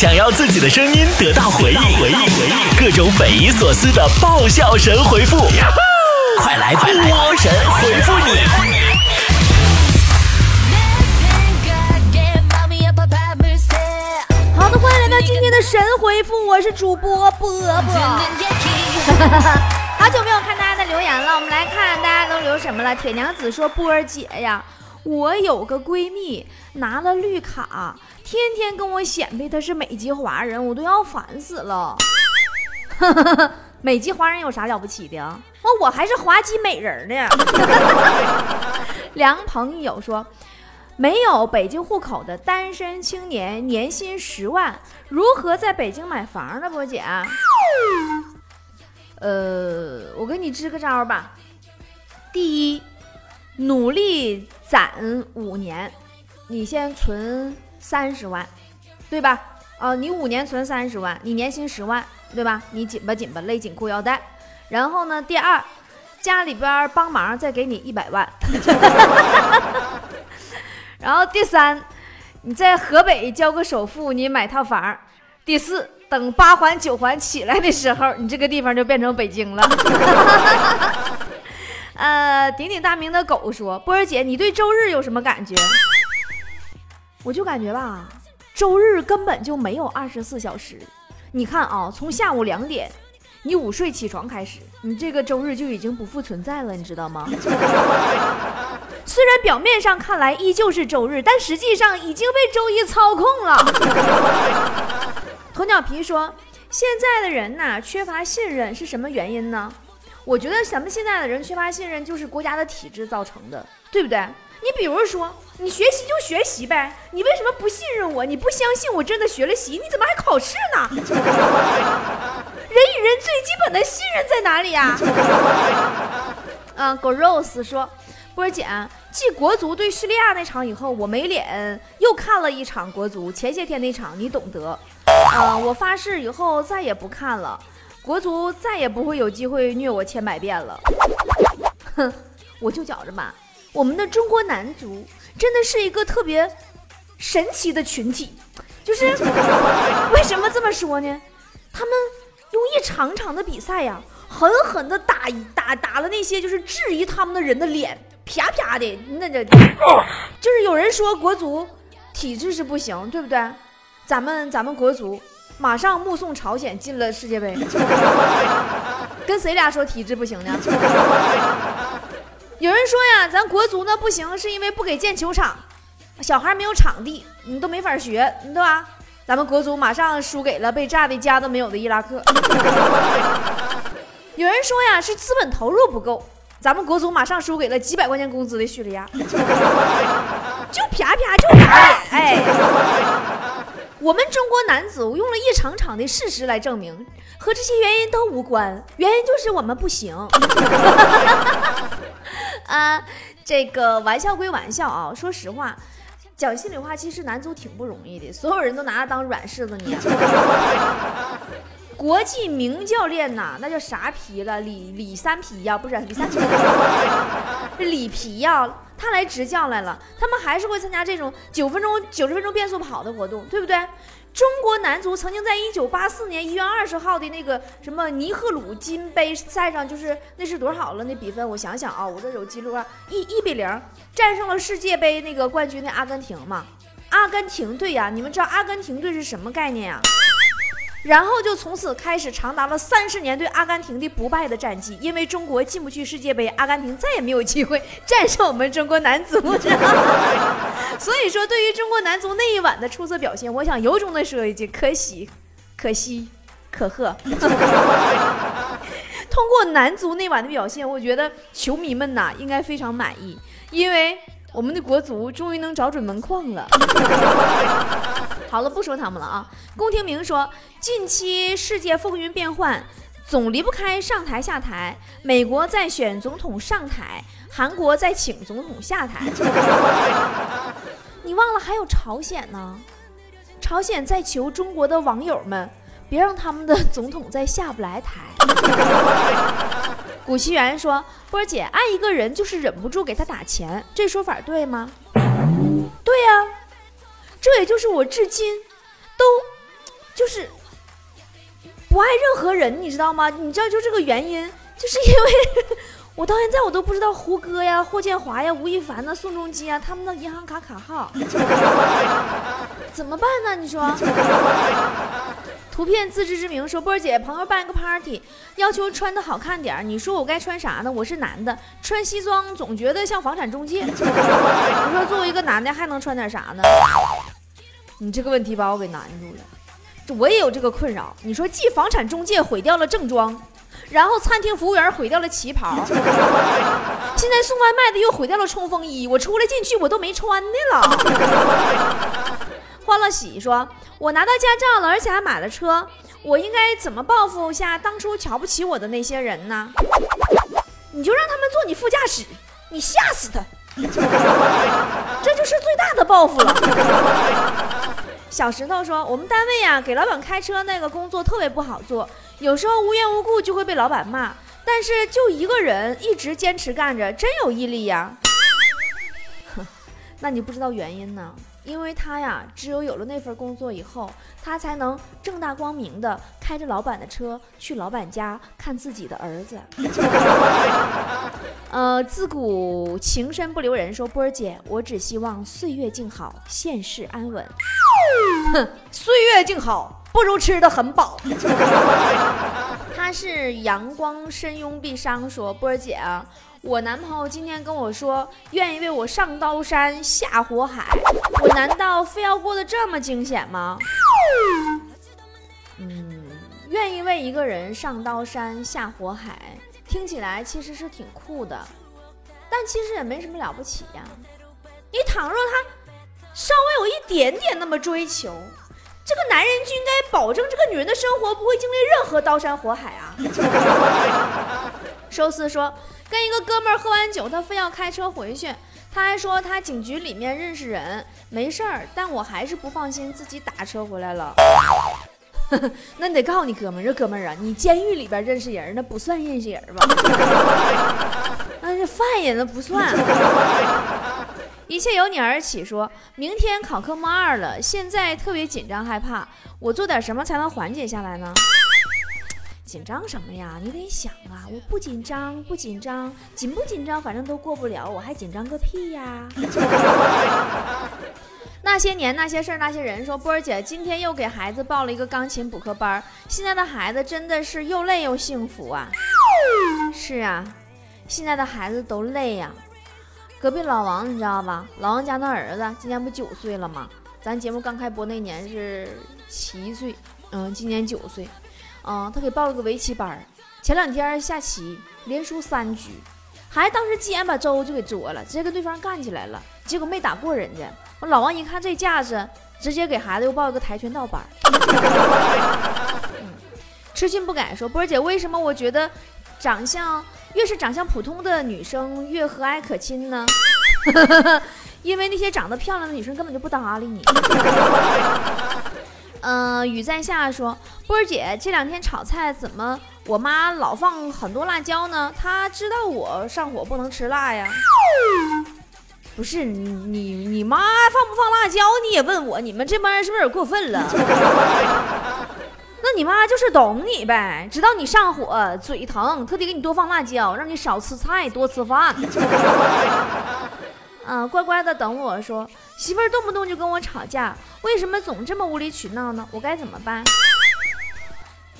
想要自己的声音得到回应，回应，回应，各种匪夷所思的爆笑神回复，快来波神回复你！好的，欢迎来到今天的神回复，我是主播波波。好久没有看大家的留言了，我们来看大家都留什么了。铁娘子说：“波儿姐呀，我有个闺蜜拿了绿卡，天天跟我显摆她是美籍华人，我都要烦死了。美籍华人有啥了不起的？那我还是华籍美人呢。梁朋友说。”没有北京户口的单身青年，年薪十万，如何在北京买房呢？波姐，呃，我给你支个招吧。第一，努力攒五年，你先存三十万，对吧？啊，你五年存三十万，你年薪十万，对吧？你紧吧紧吧，勒紧裤腰带。然后呢，第二，家里边帮忙再给你一百万。然后第三，你在河北交个首付，你买套房。第四，等八环九环起来的时候，你这个地方就变成北京了。呃，鼎鼎大名的狗说：“波儿姐，你对周日有什么感觉？”我就感觉吧，周日根本就没有二十四小时。你看啊，从下午两点你午睡起床开始，你这个周日就已经不复存在了，你知道吗？虽然表面上看来依旧是周日，但实际上已经被周一操控了。鸵鸟皮说：“现在的人呐，缺乏信任是什么原因呢？我觉得咱们现在的人缺乏信任，就是国家的体制造成的，对不对？你比如说，你学习就学习呗，你为什么不信任我？你不相信我真的学了习，你怎么还考试呢？人与人最基本的信任在哪里呀？” 嗯，Gross 说：“波儿姐。”继国足对叙利亚那场以后，我没脸又看了一场国足。前些天那场你懂得，啊，我发誓以后再也不看了。国足再也不会有机会虐我千百遍了。哼，我就觉着吧，我们的中国男足真的是一个特别神奇的群体。就是 为什么这么说呢？他们用一场场的比赛呀，狠狠的打打打了那些就是质疑他们的人的脸。啪啪的，那这就是有人说国足体质是不行，对不对？咱们咱们国足马上目送朝鲜进了世界杯，跟谁俩说体质不行呢？有人说呀，咱国足呢不行，是因为不给建球场，小孩没有场地，你都没法学，对吧？咱们国足马上输给了被炸的家都没有的伊拉克。有人说呀，是资本投入不够。咱们国足马上输给了几百块钱工资的叙利亚，就啪啪就啪哎！我们中国男足用了一场场的事实来证明，和这些原因都无关，原因就是我们不行。啊，这个玩笑归玩笑啊，说实话，讲心里话，其实男足挺不容易的，所有人都拿他当软柿子捏。国际名教练呐，那叫啥皮了？李李三皮呀，不是李三皮，是 李皮呀。他来执教来了，他们还是会参加这种九分钟、九十分钟变速跑的活动，对不对？中国男足曾经在一九八四年一月二十号的那个什么尼赫鲁金杯赛上，就是那是多少了？那比分我想想啊，我这有记录啊，一一比零战胜了世界杯那个冠军的阿根廷嘛。阿根廷队呀，你们知道阿根廷队是什么概念呀？然后就从此开始长达了三十年对阿根廷的不败的战绩，因为中国进不去世界杯，阿根廷再也没有机会战胜我们中国男足。所以说，对于中国男足那一晚的出色表现，我想由衷的说一句：可喜，可惜，可贺。通过男足那晚的表现，我觉得球迷们呐应该非常满意，因为我们的国足终于能找准门框了。好了，不说他们了啊。宫廷明说，近期世界风云变幻，总离不开上台下台。美国在选总统上台，韩国在请总统下台。你忘了还有朝鲜呢？朝鲜在求中国的网友们，别让他们的总统再下不来台。古奇缘说，波姐爱一个人就是忍不住给他打钱，这说法对吗？对呀。这也就是我至今都就是不爱任何人，你知道吗？你知道就这个原因，就是因为我到现在我都不知道胡歌呀、霍建华呀、吴亦凡呐、宋仲基啊他们的银行卡卡号，怎么办呢？你说？图片自知之明说：“波儿姐，朋友办个 party，要求穿的好看点你说我该穿啥呢？我是男的，穿西装总觉得像房产中介。你说作为一个男的还能穿点啥呢？你这个问题把我给难住了。这我也有这个困扰。你说，既房产中介毁掉了正装，然后餐厅服务员毁掉了旗袍，现在送外卖的又毁掉了冲锋衣，我出来进去我都没穿的了。”欢乐喜说：“我拿到驾照了，而且还买了车，我应该怎么报复下当初瞧不起我的那些人呢？你就让他们坐你副驾驶，你吓死他，这就是最大的报复了。”小石头说：“我们单位呀，给老板开车那个工作特别不好做，有时候无缘无故就会被老板骂，但是就一个人一直坚持干着，真有毅力呀。”那你不知道原因呢？因为他呀，只有有了那份工作以后，他才能正大光明的开着老板的车去老板家看自己的儿子。呃，自古情深不留人，说波儿姐，我只希望岁月静好，现世安稳。哼，岁月静好不如吃的很饱。他是阳光深拥碧伤，说波儿姐啊。我男朋友今天跟我说，愿意为我上刀山下火海，我难道非要过得这么惊险吗？嗯，愿意为一个人上刀山下火海，听起来其实是挺酷的，但其实也没什么了不起呀。你倘若他稍微有一点点那么追求，这个男人就应该保证这个女人的生活不会经历任何刀山火海啊。寿司说。跟一个哥们儿喝完酒，他非要开车回去。他还说他警局里面认识人，没事儿。但我还是不放心，自己打车回来了。那你得告诉你哥们儿，这哥们儿啊，你监狱里边认识人，那不算认识人吧？那是犯人，那不算。一切由你而起，说明天考科目二了，现在特别紧张害怕，我做点什么才能缓解下来呢？紧张什么呀？你得想啊！我不紧张，不紧张，紧不紧张，反正都过不了，我还紧张个屁呀！那些年那些事儿那些人说，波儿姐今天又给孩子报了一个钢琴补课班，现在的孩子真的是又累又幸福啊！是啊，现在的孩子都累呀。隔壁老王你知道吧？老王家那儿子今年不九岁了吗？咱节目刚开播那年是七岁，嗯，今年九岁。啊，他给报了个围棋班前两天下棋连输三局，孩子当时急眼把周就给捉了，直接跟对方干起来了，结果没打过人家。我老王一看这架势，直接给孩子又报了个跆拳道班 嗯痴心不改说，波儿姐，为什么我觉得长相越是长相普通的女生越和蔼可亲呢？因为那些长得漂亮的女生根本就不搭理你。嗯，雨在下说，波儿姐这两天炒菜怎么我妈老放很多辣椒呢？她知道我上火不能吃辣呀。不是你你你妈放不放辣椒？你也问我，你们这帮人是不是有点过分了？那你妈就是懂你呗，知道你上火嘴疼，特地给你多放辣椒，让你少吃菜多吃饭。嗯，乖乖的等我说，媳妇儿动不动就跟我吵架，为什么总这么无理取闹呢？我该怎么办？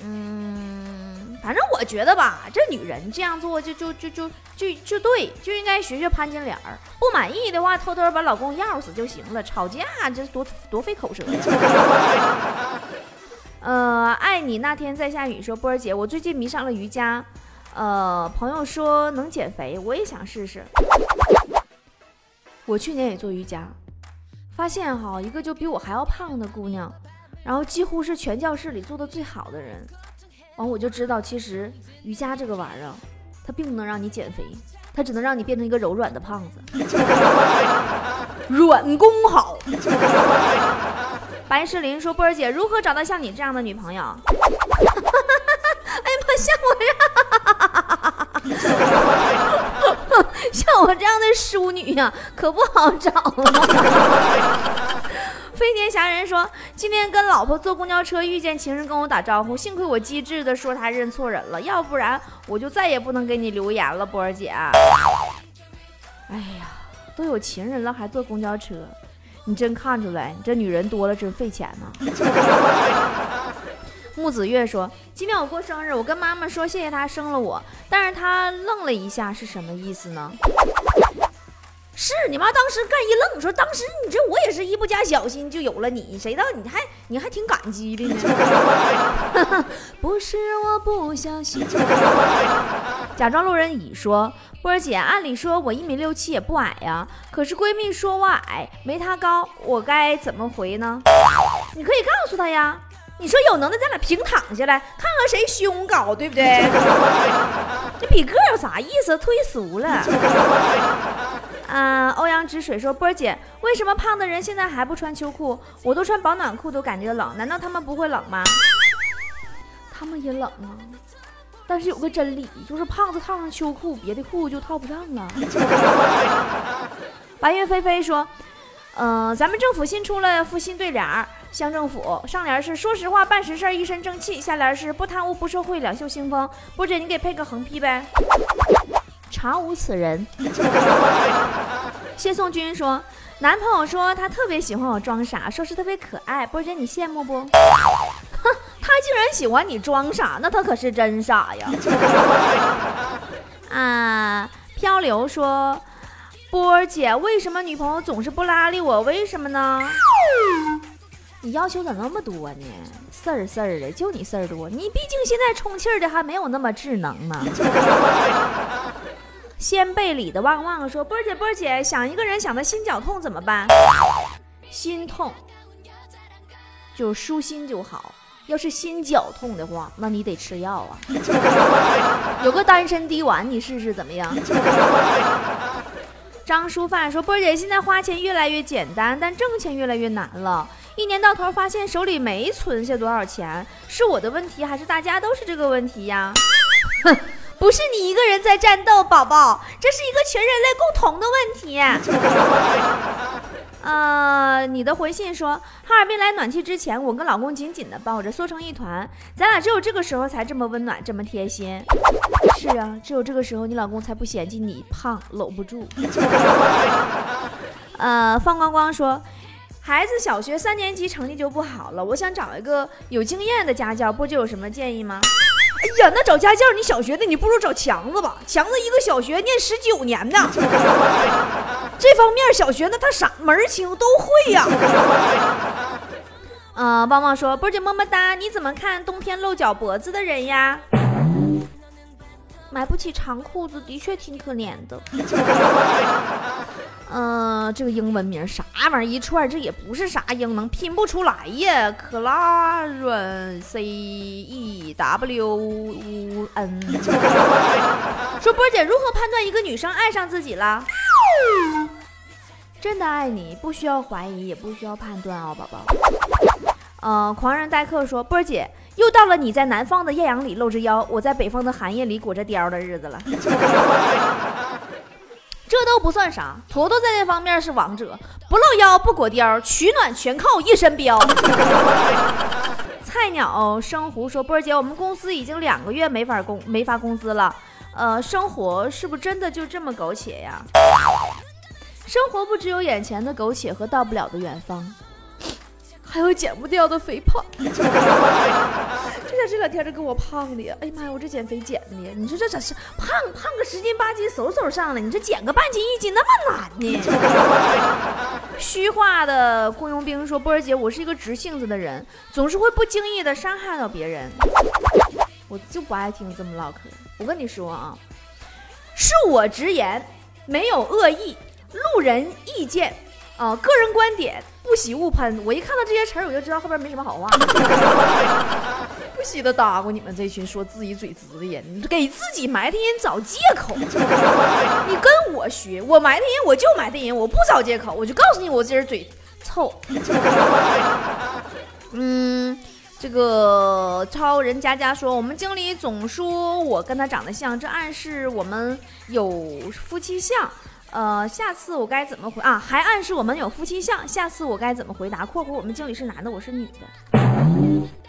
嗯，反正我觉得吧，这女人这样做就就就就就就对，就应该学学潘金莲儿。不满意的话，偷偷把老公钥死就行了。吵架这多多费口舌呀。呃，爱你那天在下雨说，波儿姐，我最近迷上了瑜伽，呃，朋友说能减肥，我也想试试。我去年也做瑜伽，发现哈一个就比我还要胖的姑娘，然后几乎是全教室里做的最好的人，完我就知道其实瑜伽这个玩意儿，它并不能让你减肥，它只能让你变成一个柔软的胖子，软功好。白石林说：“波儿姐，如何找到像你这样的女朋友？” 哎呀妈，像我呀，像我这样的淑女呀，可不好找了。飞天侠人说，今天跟老婆坐公交车遇见情人跟我打招呼，幸亏我机智的说他认错人了，要不然我就再也不能给你留言了，波儿姐。哎呀，都有情人了还坐公交车，你真看出来，你这女人多了真费钱呐。木子月说：“今天我过生日，我跟妈妈说谢谢她生了我，但是她愣了一下，是什么意思呢？”是你妈当时干一愣，说当时你这我也是一不加小心就有了你，谁道你还你还挺感激的呢？不是我不小心。假装路人乙说：“波儿姐，按理说我一米六七也不矮呀，可是闺蜜说我矮，没她高，我该怎么回呢？你可以告诉她呀。”你说有能耐，咱俩平躺下来，看看谁胸高，对不对？这比个有啥意思？忒俗了。嗯，欧阳止水说：“波儿姐，为什么胖的人现在还不穿秋裤？我都穿保暖裤都感觉冷，难道他们不会冷吗？他们也冷啊。但是有个真理，就是胖子套上秋裤，别的裤就套不上了。”白云飞飞说：“嗯，咱们政府新出了副新对联儿。”乡政府上联是说实话办实事一身正气，下联是不贪污不受贿两袖清风。波姐，你给配个横批呗？查无此人。谢宋军说，男朋友说他特别喜欢我装傻，说是特别可爱。波姐，你羡慕不？哼，他竟然喜欢你装傻，那他可是真傻呀。啊，漂流说，波儿姐，为什么女朋友总是不搭理我？为什么呢？你要求咋那么多呢？事儿事儿的，就你事儿多。你毕竟现在充气儿的还没有那么智能呢。先辈里的旺旺说：“波儿姐，波儿姐，想一个人想的心绞痛怎么办？心痛就舒心就好。要是心绞痛的话，那你得吃药啊。有个丹参滴丸，你试试怎么样？”张淑范说：“波儿姐，现在花钱越来越简单，但挣钱越来越难了。”一年到头发现手里没存下多少钱，是我的问题还是大家都是这个问题呀？哼，不是你一个人在战斗，宝宝，这是一个全人类共同的问题。呃，你的回信说哈尔滨来暖气之前，我跟老公紧紧的抱着，缩成一团，咱俩只有这个时候才这么温暖，这么贴心。是啊，只有这个时候你老公才不嫌弃你胖，搂不住。呃，放光光说。孩子小学三年级成绩就不好了，我想找一个有经验的家教，波姐有什么建议吗？哎呀，那找家教，你小学的你不如找强子吧，强子一个小学念十九年呢，这方面小学那他啥门儿清都会呀。嗯，旺旺说，波姐么么哒，你怎么看冬天露脚脖子的人呀？买不起长裤子的确挺可怜的。嗯，这个英文名啥玩意儿一串，这也不是啥英文，拼不出来呀。克拉伦 C E W N。说波姐如何判断一个女生爱上自己了？真的爱你，不需要怀疑，也不需要判断哦，宝宝。嗯，狂人待客说，波姐又到了你在南方的艳阳里露着腰，我在北方的寒夜里裹着貂的日子了。这都不算啥，坨坨在这方面是王者，不露腰不裹貂，取暖全靠一身膘。菜鸟生胡说：“波儿姐，我们公司已经两个月没法工没发工资了，呃，生活是不是真的就这么苟且呀？生活不只有眼前的苟且和到不了的远方。”还有减不掉的肥胖，这下这两天这给我胖的呀！哎呀妈呀，我这减肥减的，你说这咋是胖胖个十斤八斤，嗖嗖上来，你这减个半斤一斤那么难呢？虚化的雇佣兵说：“波儿姐，我是一个直性子的人，总是会不经意的伤害到别人，我就不爱听这么唠嗑。我跟你说啊，恕我直言，没有恶意，路人意见。”啊，个人观点，不喜勿喷。我一看到这些词儿，我就知道后边没什么好话。不喜的搭过你们这群说自己嘴直的人，给自己埋汰人找借口。你跟我学，我埋汰人我就埋汰人，我不找借口，我就告诉你我这人嘴臭。嗯，这个超人佳佳说，我们经理总说我跟他长得像，这暗示我们有夫妻相。呃，下次我该怎么回啊？还暗示我们有夫妻相，下次我该怎么回答？（括弧我们经理是男的，我是女的。）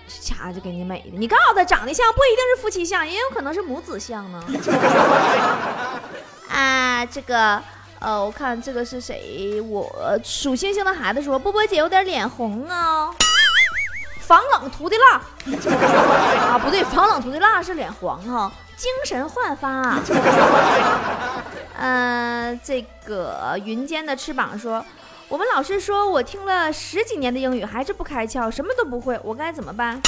这掐就给你美的，你告诉他长得像不一定是夫妻相，也有可能是母子相呢。啊，这个，呃，我看这个是谁？我属星星的孩子说，波波姐有点脸红啊，防冷涂的蜡啊，不对，防冷涂的蜡是脸黄哈。精神焕发。嗯，这个云间的翅膀说，我们老师说我听了十几年的英语还是不开窍，什么都不会，我该怎么办？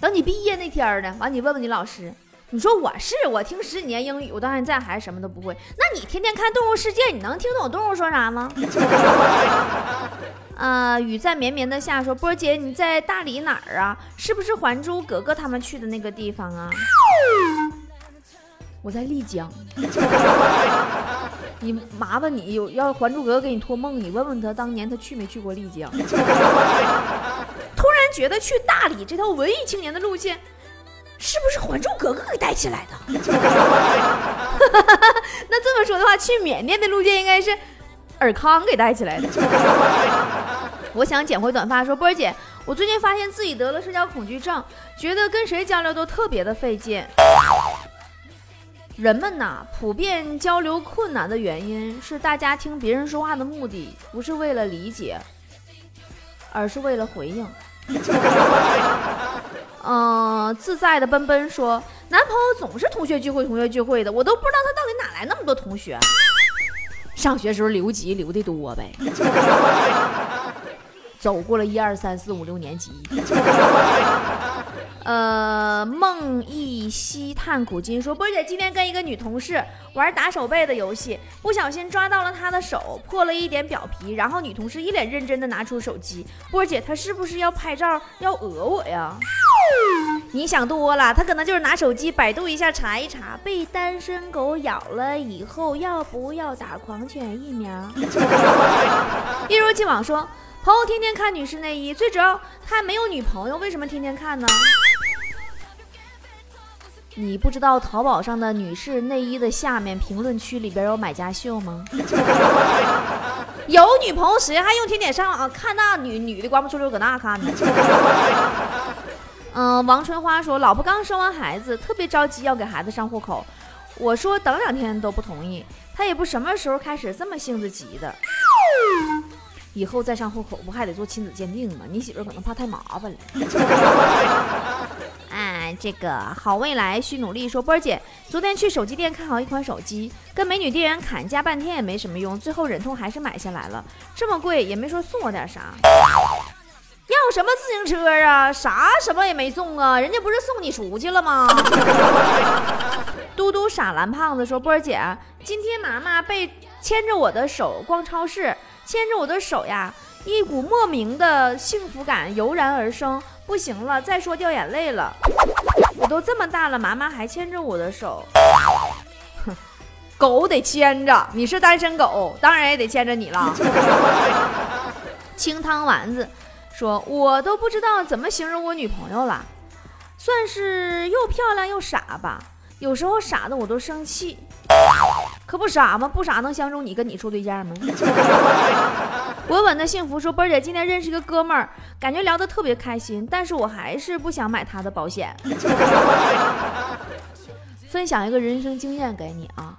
等你毕业那天呢，完你问问你老师，你说我是我听十几年英语，我到现在还是什么都不会。那你天天看动物世界，你能听懂动物说啥吗？啊，雨在绵绵的下说，波姐你在大理哪儿啊？是不是《还珠格格》他们去的那个地方啊？我在丽江。你麻烦你有要《还珠格格》给你托梦，你问问他当年他去没去过丽江。突然觉得去大理这条文艺青年的路线，是不是《还珠格格》给带起来的？那这么说的话，去缅甸的路线应该是尔康给带起来的。我想剪回短发，说波儿姐，我最近发现自己得了社交恐惧症，觉得跟谁交流都特别的费劲。人们呐，普遍交流困难的原因是大家听别人说话的目的不是为了理解，而是为了回应。嗯，自在的奔奔说，男朋友总是同学聚会，同学聚会的，我都不知道他到底哪来那么多同学。上学时候留级留的多呗。走过了一二三四五六年级，呃，梦忆西探古今说，波姐今天跟一个女同事玩打手背的游戏，不小心抓到了她的手，破了一点表皮，然后女同事一脸认真的拿出手机，波姐她是不是要拍照要讹我呀？你想多了，她可能就是拿手机百度一下查一查，被单身狗咬了以后要不要打狂犬疫苗？一如既往说。朋友天天看女士内衣，最主要他还没有女朋友，为什么天天看呢？你不知道淘宝上的女士内衣的下面评论区里边有买家秀吗？有女朋友谁还用天天上网看那女女的光不出溜搁那看呢？嗯，王春花说，老婆刚生完孩子，特别着急要给孩子上户口，我说等两天都不同意，她也不什么时候开始这么性子急的。以后再上户口不还得做亲子鉴定吗？你媳妇可能怕太麻烦了。哎，这个好未来需努力。说波儿姐，昨天去手机店看好一款手机，跟美女店员砍价半天也没什么用，最后忍痛还是买下来了。这么贵也没说送我点啥。要什么自行车啊？啥什么也没送啊？人家不是送你出去了吗？嘟嘟傻蓝胖子说波儿姐，今天妈妈被牵着我的手逛超市。牵着我的手呀，一股莫名的幸福感油然而生。不行了，再说掉眼泪了。我都这么大了，妈妈还牵着我的手。哼，狗得牵着，你是单身狗，当然也得牵着你了。清汤丸子说：“我都不知道怎么形容我女朋友了，算是又漂亮又傻吧。有时候傻的我都生气。”可不傻吗？不傻能相中你，跟你处对象吗？稳稳的幸福说，波儿姐今天认识一个哥们儿，感觉聊得特别开心，但是我还是不想买他的保险。分享一个人生经验给你啊，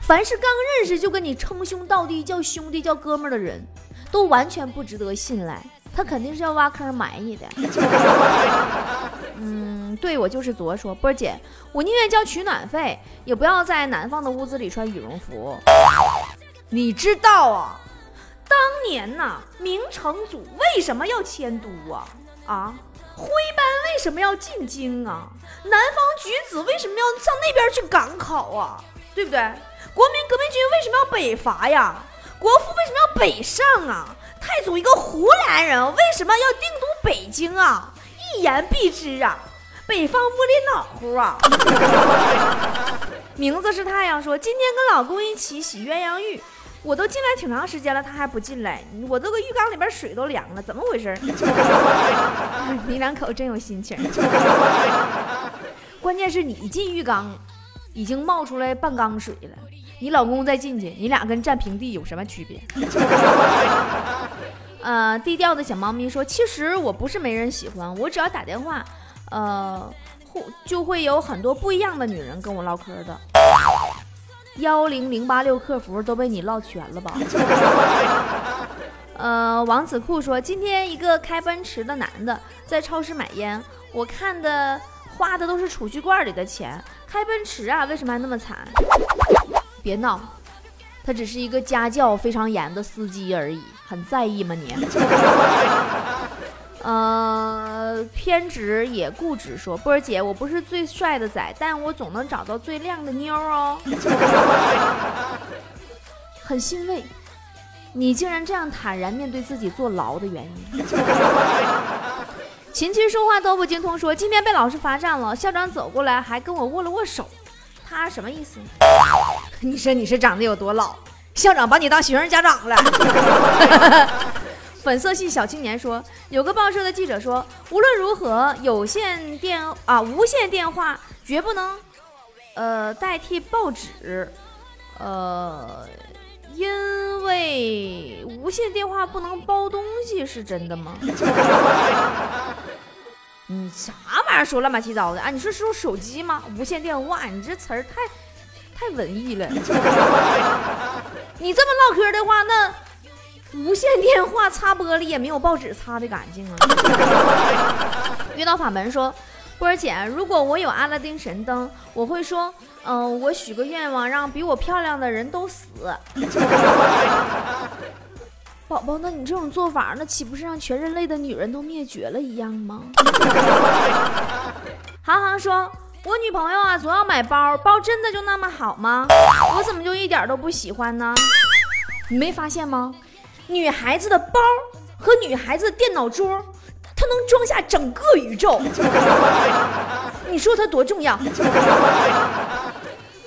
凡是刚认识就跟你称兄道弟、叫兄弟、叫哥们儿的人，都完全不值得信赖。他肯定是要挖坑埋你的。嗯，对我就是昨说波儿姐，我宁愿交取暖费，也不要在南方的屋子里穿羽绒服。你知道啊，当年呐，明成祖为什么要迁都啊？啊，徽班为什么要进京啊？南方举子为什么要上那边去赶考啊？对不对？国民革命军为什么要北伐呀？国父为什么要北上啊？太祖一个湖南人，为什么要定都北京啊？一言蔽之啊，北方屋里暖乎啊。名字是太阳说，今天跟老公一起洗鸳鸯浴，我都进来挺长时间了，他还不进来，我这个浴缸里边水都凉了，怎么回事？你两口真有心情。关键是你进浴缸，已经冒出来半缸水了。你老公再进去，你俩跟站平地有什么区别？呃，低调的小猫咪说：“其实我不是没人喜欢，我只要打电话，呃，会就会有很多不一样的女人跟我唠嗑的。幺零零八六客服都被你唠全了吧？” 呃，王子酷说：“今天一个开奔驰的男的在超市买烟，我看的花的都是储蓄罐里的钱，开奔驰啊，为什么还那么惨？别闹。”他只是一个家教非常严的司机而已，很在意吗你？呃，偏执也固执说，波儿姐，我不是最帅的仔，但我总能找到最靓的妞哦。很欣慰，你竟然这样坦然面对自己坐牢的原因。琴棋书画都不精通说，今天被老师罚站了，校长走过来还跟我握了握手。他什么意思？你说你是长得有多老？校长把你当学生家长了。粉色系小青年说，有个报社的记者说，无论如何，有线电啊无线电话绝不能呃代替报纸，呃，因为无线电话不能包东西，是真的吗？你啥玩意儿说乱七八糟的啊？你说是说手机吗？无线电话，你这词儿太太文艺了。你这么唠嗑的话，那无线电话擦玻璃也没有报纸擦的干净啊。遇到法门说，波儿姐，如果我有阿拉丁神灯，我会说，嗯，我许个愿望，让比我漂亮的人都死。宝宝，那你这种做法，那岂不是让全人类的女人都灭绝了一样吗？航航说：“我女朋友啊，总要买包，包真的就那么好吗？我怎么就一点都不喜欢呢？你没发现吗？女孩子的包和女孩子的电脑桌，它能装下整个宇宙。你说它多重要？”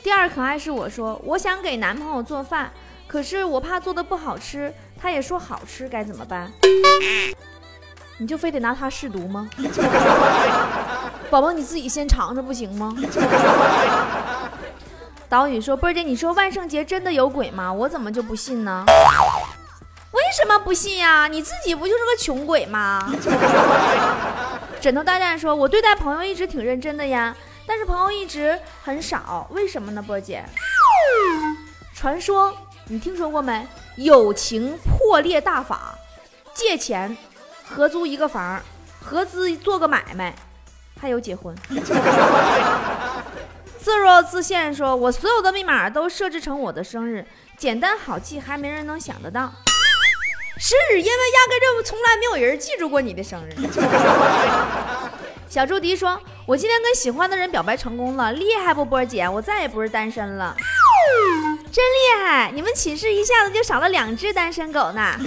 第二可爱是我说，我想给男朋友做饭，可是我怕做的不好吃。他也说好吃，该怎么办？你就非得拿它试毒吗？宝宝，你自己先尝尝不行吗？岛屿说：“波儿姐，你说万圣节真的有鬼吗？我怎么就不信呢？为什么不信呀？你自己不就是个穷鬼吗？”枕头大战说：“我对待朋友一直挺认真的呀，但是朋友一直很少，为什么呢？波儿姐，传说你听说过没？”友情破裂大法，借钱合租一个房，合资做个买卖，还有结婚。自若自现说：“我所有的密码都设置成我的生日，简单好记，还没人能想得到。”是因为压根就从来没有人记住过你的生日。小朱迪说：“我今天跟喜欢的人表白成功了，厉害不，波姐？我再也不是单身了。”真厉害！你们寝室一下子就少了两只单身狗呢，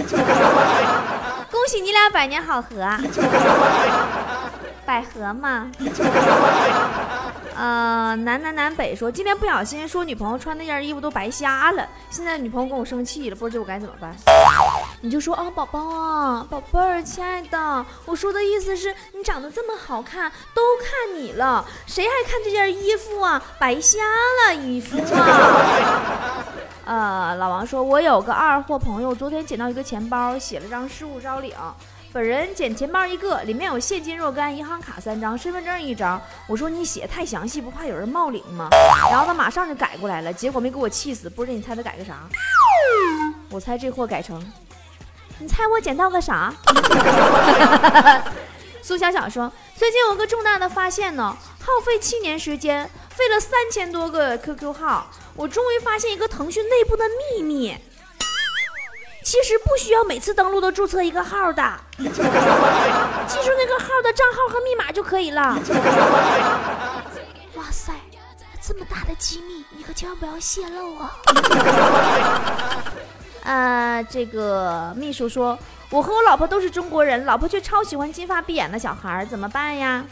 恭喜你俩百年好合，百合嘛。呃，南南南北说，今天不小心说女朋友穿那件衣服都白瞎了，现在女朋友跟我生气了，不知道我该怎么办。你就说啊，宝宝啊，宝贝儿，亲爱的，我说的意思是你长得这么好看，都看你了，谁还看这件衣服啊？白瞎了衣服啊！呃，老王说，我有个二货朋友，昨天捡到一个钱包，写了张失物招领。本人捡钱包一个，里面有现金若干，银行卡三张，身份证一张。我说你写太详细，不怕有人冒领吗？然后他马上就改过来了，结果没给我气死。不知道你猜他改个啥？我猜这货改成。你猜我捡到个啥？苏小小说：“最近有个重大的发现呢，耗费七年时间，费了三千多个 QQ 号，我终于发现一个腾讯内部的秘密。其实不需要每次登录都注册一个号的，记住那个号的账号和密码就可以了。”哇塞，这么大的机密，你可千万不要泄露啊！呃，这个秘书说，我和我老婆都是中国人，老婆却超喜欢金发碧眼的小孩，怎么办呀？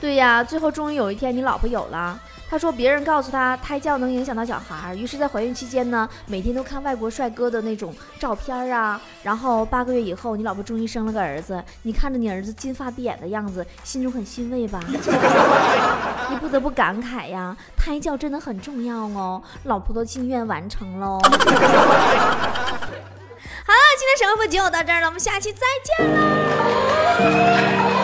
对呀，最后终于有一天你老婆有了，她说别人告诉她胎教能影响到小孩儿，于是，在怀孕期间呢，每天都看外国帅哥的那种照片啊。然后八个月以后，你老婆终于生了个儿子，你看着你儿子金发碧眼的样子，心中很欣慰吧？你不得不感慨呀，胎教真的很重要哦。老婆的心愿完成喽。好了，今天神回复就到这儿了，我们下期再见啦。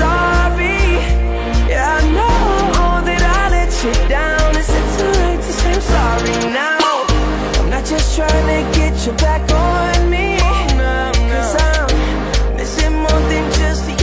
sorry. Yeah, I know that I let you down. Is it too late to say I'm sorry now? I'm not just trying to get you back on me. Cause I'm missing more than just